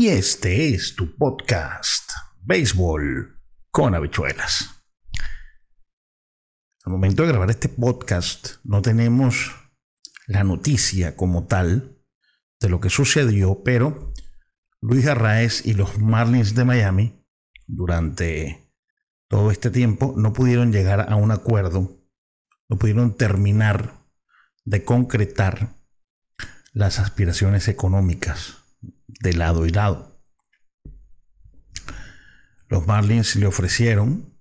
Y este es tu podcast, Béisbol con habichuelas. Al momento de grabar este podcast no tenemos la noticia como tal de lo que sucedió, pero Luis Arraez y los Marlins de Miami durante todo este tiempo no pudieron llegar a un acuerdo, no pudieron terminar de concretar las aspiraciones económicas de lado y lado. Los Marlins le ofrecieron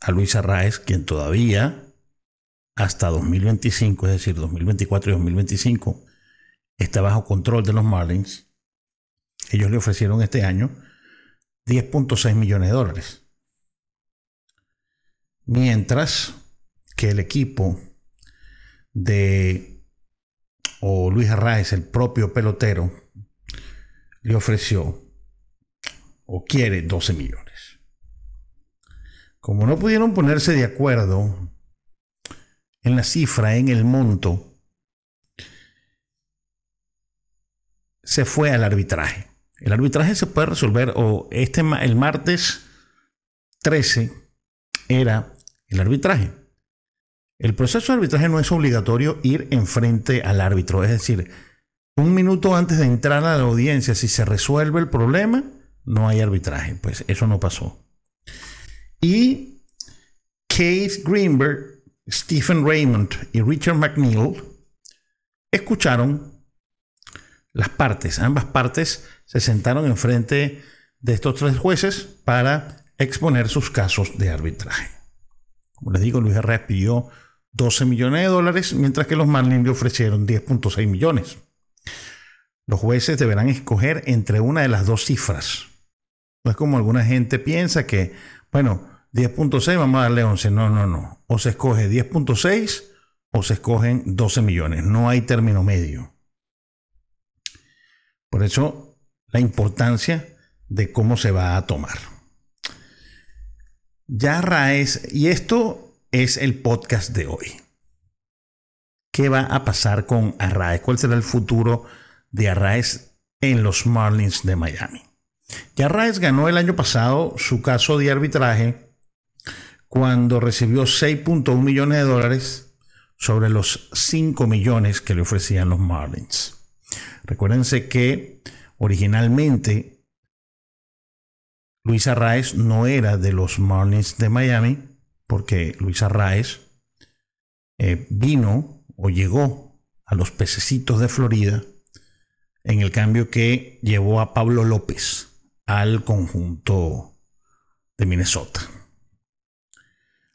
a Luis Arraez, quien todavía hasta 2025, es decir, 2024 y 2025, está bajo control de los Marlins. Ellos le ofrecieron este año 10.6 millones de dólares. Mientras que el equipo de o Luis Arraez, el propio pelotero, le ofreció o quiere 12 millones. Como no pudieron ponerse de acuerdo en la cifra, en el monto, se fue al arbitraje. El arbitraje se puede resolver o este el martes 13 era el arbitraje. El proceso de arbitraje no es obligatorio ir enfrente al árbitro, es decir, un minuto antes de entrar a la audiencia, si se resuelve el problema, no hay arbitraje. Pues eso no pasó. Y Keith Greenberg, Stephen Raymond y Richard McNeil escucharon las partes. Ambas partes se sentaron enfrente de estos tres jueces para exponer sus casos de arbitraje. Como les digo, Luis Herrera pidió 12 millones de dólares, mientras que los Marlins le ofrecieron 10.6 millones. Los jueces deberán escoger entre una de las dos cifras. No es como alguna gente piensa que, bueno, 10.6 vamos a darle 11. No, no, no. O se escoge 10.6 o se escogen 12 millones. No hay término medio. Por eso la importancia de cómo se va a tomar. Ya Raes, y esto es el podcast de hoy. ¿Qué va a pasar con Arraez? ¿Cuál será el futuro de Arraez en los Marlins de Miami. Y Arraez ganó el año pasado su caso de arbitraje cuando recibió 6.1 millones de dólares sobre los 5 millones que le ofrecían los Marlins. Recuérdense que originalmente Luis Arraez no era de los Marlins de Miami porque Luis Arraez eh, vino o llegó a los pececitos de Florida en el cambio que llevó a Pablo López al conjunto de Minnesota.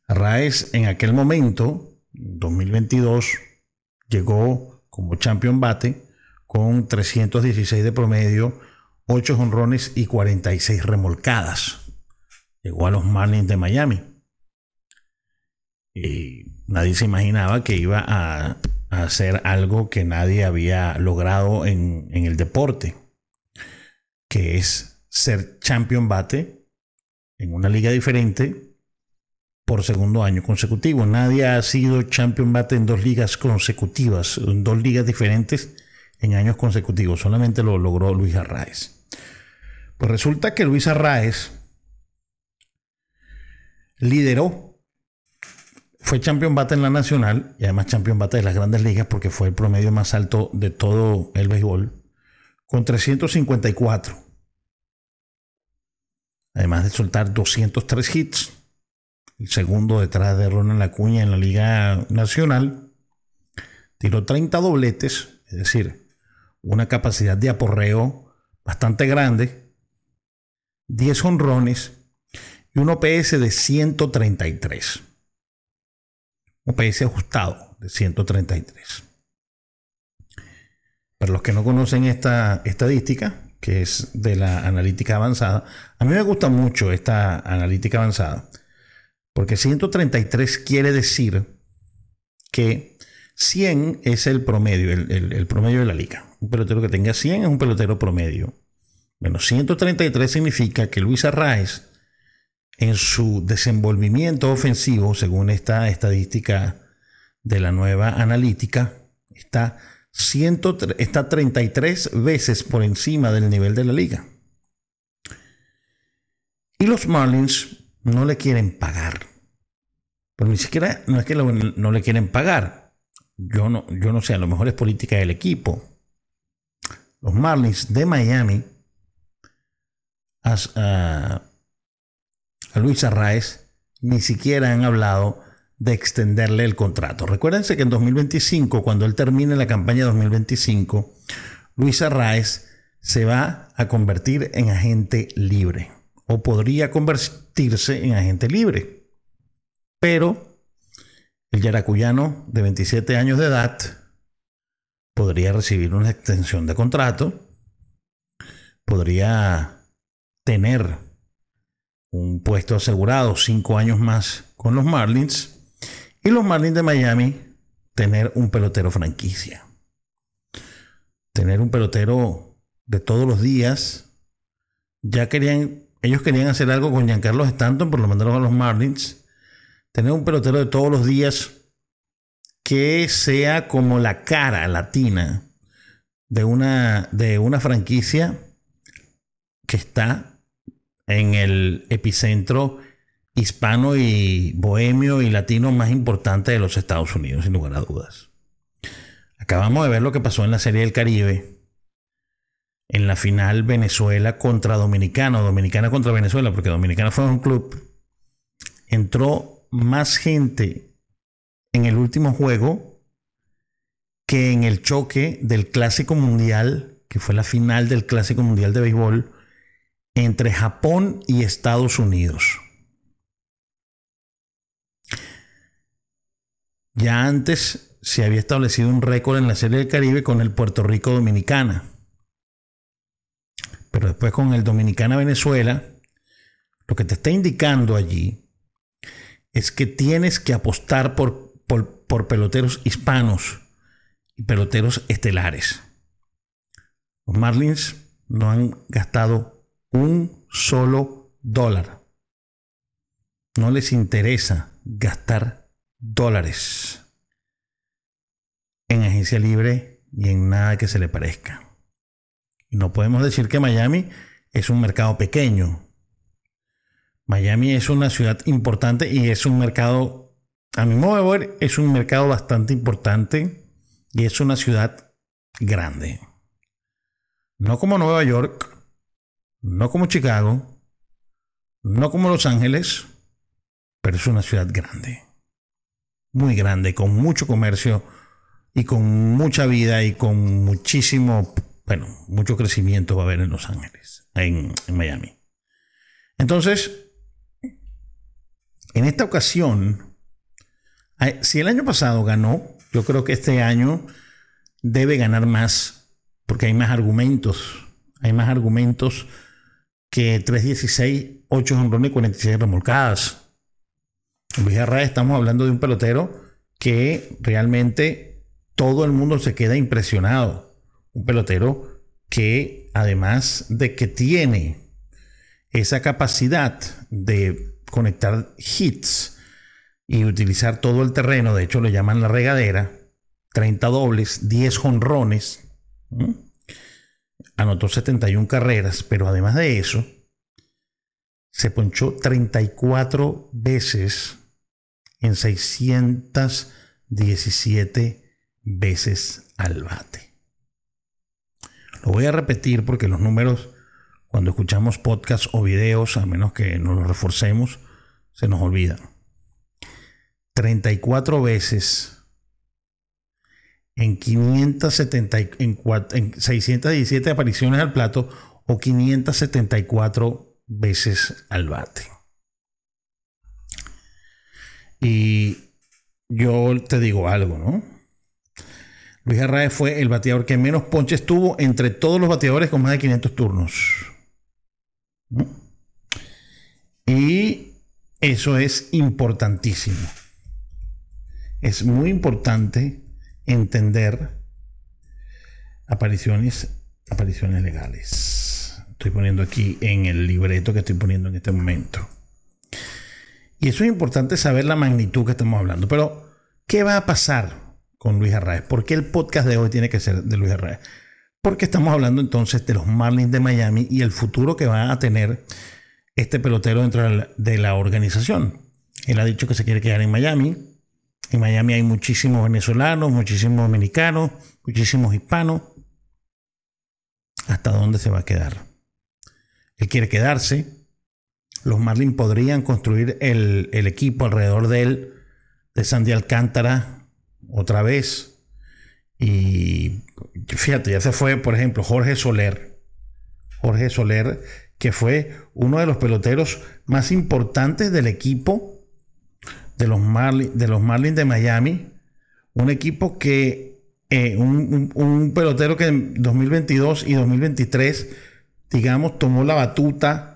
Arraez en aquel momento, 2022, llegó como champion bate con 316 de promedio, 8 honrones y 46 remolcadas. Llegó a los Marlins de Miami. Y nadie se imaginaba que iba a hacer algo que nadie había logrado en, el deporte, que es ser champion bate en una liga diferente por segundo año consecutivo. Nadie ha sido champion bate en dos ligas consecutivas, en dos ligas diferentes en años consecutivos. Solamente lo logró Luis Arraez. Pues resulta que Luis Arraez lideró fue champion bate en la nacional y además champion bate de las grandes ligas porque fue el promedio más alto de todo el béisbol, con 354. Además de soltar 203 hits, el segundo detrás de Ronald Acuña en la Liga Nacional, tiró 30 dobletes, es decir, una capacidad de aporreo bastante grande, 10 honrones y un OPS de 133. OPS ajustado de 133. para los que no conocen esta estadística, que es de la analítica avanzada, a mí me gusta mucho esta analítica avanzada, porque 133 quiere decir que 100 es el promedio, el, promedio de la liga. Un pelotero que tenga 100 es un pelotero promedio. Bueno, 133 significa que Luis Arraez, en su desenvolvimiento ofensivo, según esta estadística de la nueva analítica, está, está 33 veces por encima del nivel de la liga. Y los Marlins no le quieren pagar. Pero ni siquiera no es que no le quieren pagar. Yo no, yo no sé, a lo mejor es política del equipo. Los Marlins de Miami a, a Luis Arraez ni siquiera han hablado de extenderle el contrato. Recuérdense que en 2025, cuando él termine la campaña 2025, Luis Arraez se va a convertir en agente libre o podría convertirse en agente libre. Pero el yaracuyano de 27 años de edad podría recibir una extensión de contrato, podría tener un puesto asegurado cinco años más con los Marlins y los Marlins de Miami tener un pelotero franquicia. Tener un pelotero de todos los días. Ya querían, ellos querían hacer algo con Giancarlo Stanton, por lo mandaron a los Marlins. Tener un pelotero de todos los días que sea como la cara latina de una, de una franquicia que está en el epicentro hispano y bohemio y latino más importante de los Estados Unidos, sin lugar a dudas. Acabamos de ver lo que pasó en la Serie del Caribe, en la final Venezuela contra Dominicana, Dominicana contra Venezuela, porque Dominicana fue un club. Entró más gente en el último juego que en el choque del Clásico Mundial, que fue la final del Clásico Mundial de Béisbol, entre Japón y Estados Unidos. Ya antes se había establecido un récord en la Serie del Caribe con el Puerto Rico Dominicana. Pero después con el Dominicana Venezuela, lo que te está indicando allí es que tienes que apostar por, por, por peloteros hispanos y peloteros estelares. Los Marlins no han gastado un solo dólar. No les interesa gastar dólares en agencia libre y en nada que se le parezca. No podemos decir que Miami es un mercado pequeño. Miami es una ciudad importante y es un mercado, a mi modo de ver, es un mercado bastante importante y es una ciudad grande. No como Nueva York, no como Chicago, no como Los Ángeles, pero es una ciudad grande. Muy grande, con mucho comercio y con mucha vida y con muchísimo, bueno, mucho crecimiento va a haber en Los Ángeles, en, Miami. Entonces, en esta ocasión, si el año pasado ganó, yo creo que este año debe ganar más, porque hay más argumentos, hay más argumentos que 316, 8 hombrones y 46 remolcadas. Luis Arraez estamos hablando de un pelotero que realmente todo el mundo se queda impresionado. Un pelotero que además de que tiene esa capacidad de conectar hits y utilizar todo el terreno, de hecho lo llaman la regadera, 30 dobles, 10 jonrones anotó 71 carreras, pero además de eso, se ponchó 34 veces en 617 veces al bate. Lo voy a repetir porque los números, cuando escuchamos podcasts o videos, a menos que no los reforcemos, se nos olvidan. 34 veces en, 570, en, en 617 apariciones al plato o 574 veces al bate. Y yo te digo algo, ¿no? Luis Arraez fue el bateador que menos ponches tuvo entre todos los bateadores con más de 500 turnos. Y eso es importantísimo. Es muy importante entender apariciones, apariciones legales. Estoy poniendo aquí en el libreto que estoy poniendo en este momento. Y eso es importante saber la magnitud que estamos hablando. Pero, ¿qué va a pasar con Luis Arraez? ¿Por qué el podcast de hoy tiene que ser de Luis Arraez? Porque estamos hablando entonces de los Marlins de Miami y el futuro que va a tener este pelotero dentro de la organización. Él ha dicho que se quiere quedar en Miami. En Miami hay muchísimos venezolanos, muchísimos dominicanos, muchísimos hispanos. ¿Hasta dónde se va a quedar? Él quiere quedarse. Los Marlins podrían construir el, equipo alrededor de él, de Sandy Alcántara, otra vez. Y fíjate, ya se fue, por ejemplo, Jorge Soler. Jorge Soler, que fue uno de los peloteros más importantes del equipo de los, Marlins, de Miami. Un equipo que, eh, un, un pelotero que en 2022 y 2023, digamos, tomó la batuta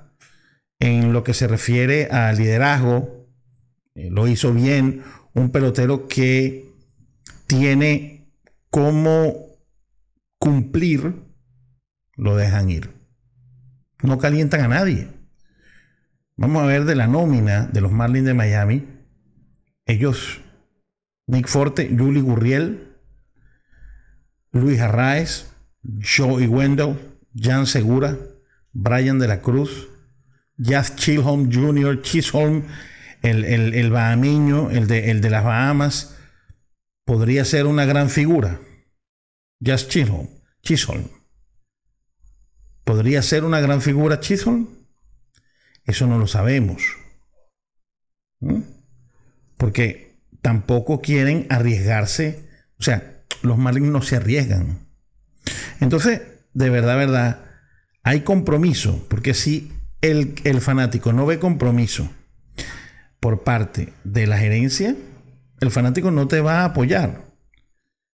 en lo que se refiere a liderazgo. Eh, lo hizo bien. Un pelotero que tiene cómo cumplir, lo dejan ir. No calientan a nadie. Vamos a ver de la nómina de los Marlins de Miami. Ellos, Nick Forte, Julie Gurriel, Luis Arraez, Joey Wendell, Jan Segura, Brian de la Cruz, Jazz Chilholm Jr., Chisholm, el, el, el bahamiño, el de, el de las Bahamas, podría ser una gran figura. Jazz Chisholm, Chisholm. ¿Podría ser una gran figura Chisholm? Eso no lo sabemos. ¿Mm? Porque tampoco quieren arriesgarse. O sea, los Marlins no se arriesgan. Entonces, de verdad, verdad, hay compromiso. Porque si el, el fanático no ve compromiso por parte de la gerencia, el fanático no te va a apoyar.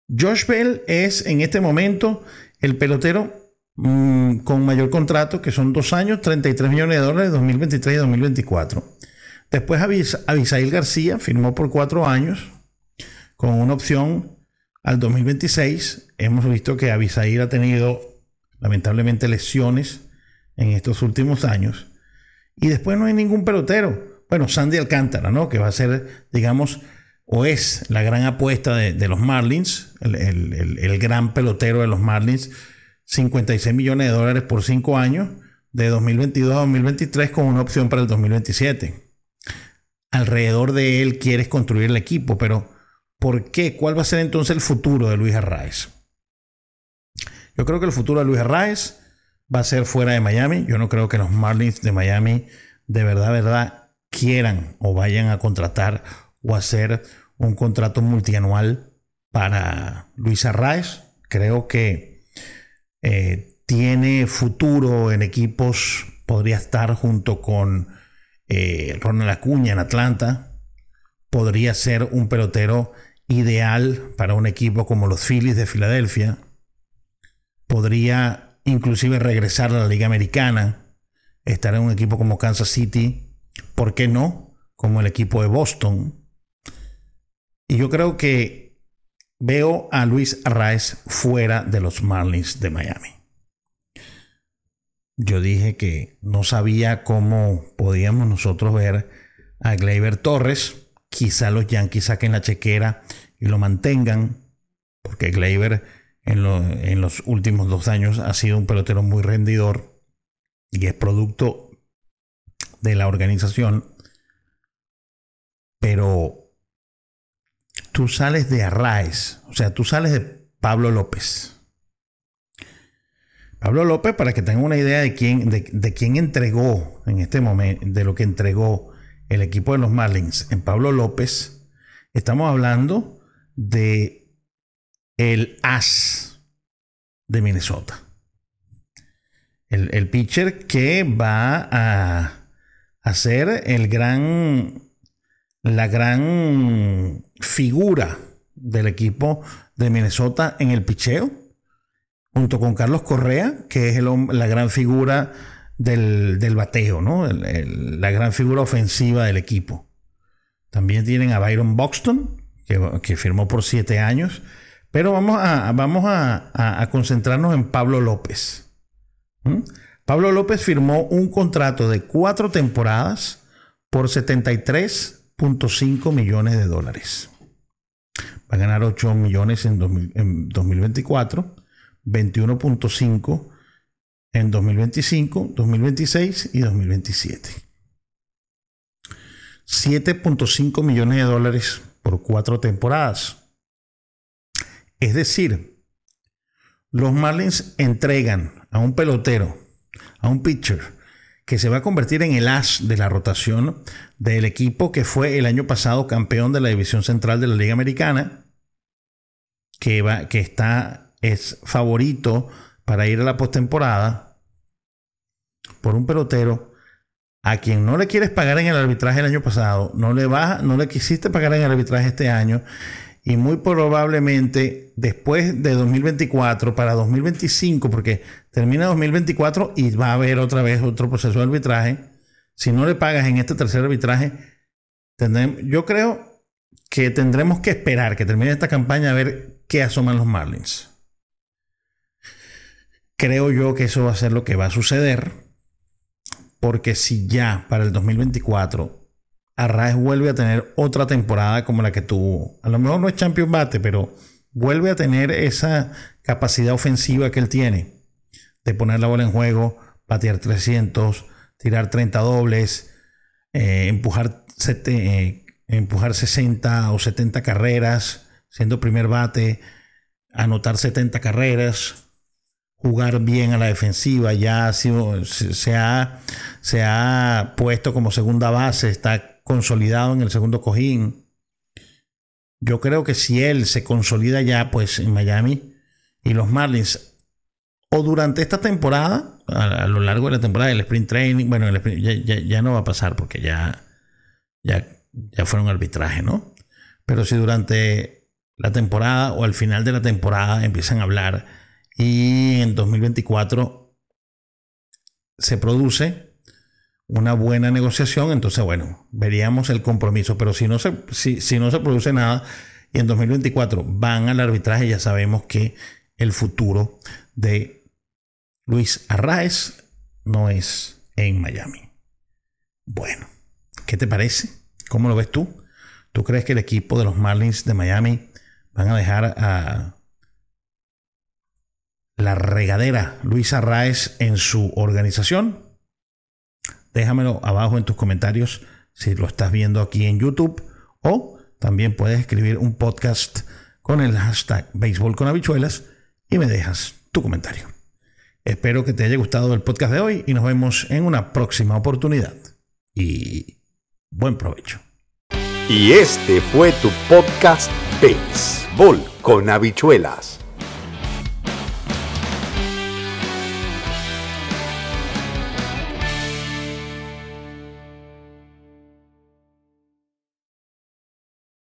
Josh Bell es en este momento el pelotero Mm, con mayor contrato, que son dos años, 33 millones de dólares, 2023 y 2024. Después Abisail García firmó por cuatro años con una opción al 2026. Hemos visto que Abisail ha tenido lamentablemente lesiones en estos últimos años. Y después no hay ningún pelotero. Bueno, Sandy Alcántara, ¿no? Que va a ser, digamos, o es la gran apuesta de, los Marlins, el gran pelotero de los Marlins 56 millones de dólares por 5 años, de 2022 a 2023, con una opción para el 2027. Alrededor de él quieres construir el equipo, pero ¿por qué? ¿Cuál va a ser entonces el futuro de Luis Arraez? Yo creo que el futuro de Luis Arraez va a ser fuera de Miami. Yo no creo que los Marlins de Miami de verdad, verdad, quieran o vayan a contratar o hacer un contrato multianual para Luis Arraez. Creo que eh, tiene futuro en equipos, podría estar junto con eh, Ronald Acuña en Atlanta, podría ser un pelotero ideal para un equipo como los Phillies de Filadelfia, podría inclusive regresar a la Liga Americana, estar en un equipo como Kansas City, ¿por qué no? Como el equipo de Boston. Y yo creo que veo a Luis Arraez fuera de los Marlins de Miami. Yo dije que no sabía cómo podíamos nosotros ver a Gleyber Torres. Quizá los Yankees saquen la chequera y lo mantengan, porque Gleyber en, los últimos dos años ha sido un pelotero muy rendidor y es producto de la organización. Pero tú sales de Arraes, o sea, tú sales de Pablo López. Pablo López, para que tengan una idea de quién, de, quién entregó en este momento, de lo que entregó el equipo de los Marlins en Pablo López, estamos hablando de el as de Minnesota. El, el pitcher que va a, ser el gran la gran figura del equipo de Minnesota en el picheo, junto con Carlos Correa, que es la gran figura del, bateo, ¿no? la gran figura ofensiva del equipo. También tienen a Byron Buxton, que, firmó por siete años. Pero vamos a, concentrarnos en Pablo López. Pablo López firmó un contrato de cuatro temporadas por 73.5 millones de dólares. Va a ganar 8 millones en 2024, 21.5 en 2025, 2026 y 2027. 7.5 millones de dólares por cuatro temporadas. Es decir, los Marlins entregan a un pelotero, a un pitcher, que se va a convertir en el as de la rotación del equipo que fue el año pasado campeón de la División Central de la Liga Americana, que, va, que está, es favorito para ir a la postemporada, por un pelotero a quien no le quieres pagar en el arbitraje el año pasado, no le, vas, no le quisiste pagar en el arbitraje este año, y muy probablemente después de 2024 para 2025, porque termina 2024 y va a haber otra vez otro proceso de arbitraje, si no le pagas en este tercer arbitraje, yo creo que tendremos que esperar que termine esta campaña a ver qué asoman los Marlins. Creo yo que eso va a ser lo que va a suceder porque si ya para el 2024 Arraez vuelve a tener otra temporada como la que tuvo, a lo mejor no es Champion Bate, pero vuelve a tener esa capacidad ofensiva que él tiene de poner la bola en juego, batear 300, tirar 30 dobles, eh, empujar, eh, empujar 60 o 70 carreras, siendo primer bate, anotar 70 carreras, jugar bien a la defensiva, ya ha sido, se, ha, se ha puesto como segunda base, está consolidado en el segundo cojín. Yo creo que si él se consolida ya pues en Miami y los Marlins o durante esta temporada, a, lo largo de la temporada del sprint training, bueno, ya, no va a pasar porque ya, ya, ya fueron arbitraje, ¿no? Pero si durante la temporada o al final de la temporada empiezan a hablar y en 2024 se produce una buena negociación, entonces bueno, veríamos el compromiso, pero si no se, si, no se produce nada y en 2024 van al arbitraje, ya sabemos que el futuro de Luis Arraez no es en Miami. Bueno, ¿qué te parece? ¿Cómo lo ves tú? ¿Tú crees que el equipo de los Marlins de Miami van a dejar a la regadera Luis Arraez en su organización? Déjamelo abajo en tus comentarios si lo estás viendo aquí en YouTube o también puedes escribir un podcast con el hashtag béisbol con habichuelas y me dejas tu comentario. Espero que te haya gustado el podcast de hoy y nos vemos en una próxima oportunidad. Y buen provecho. Y este fue tu podcast Béisbol con habichuelas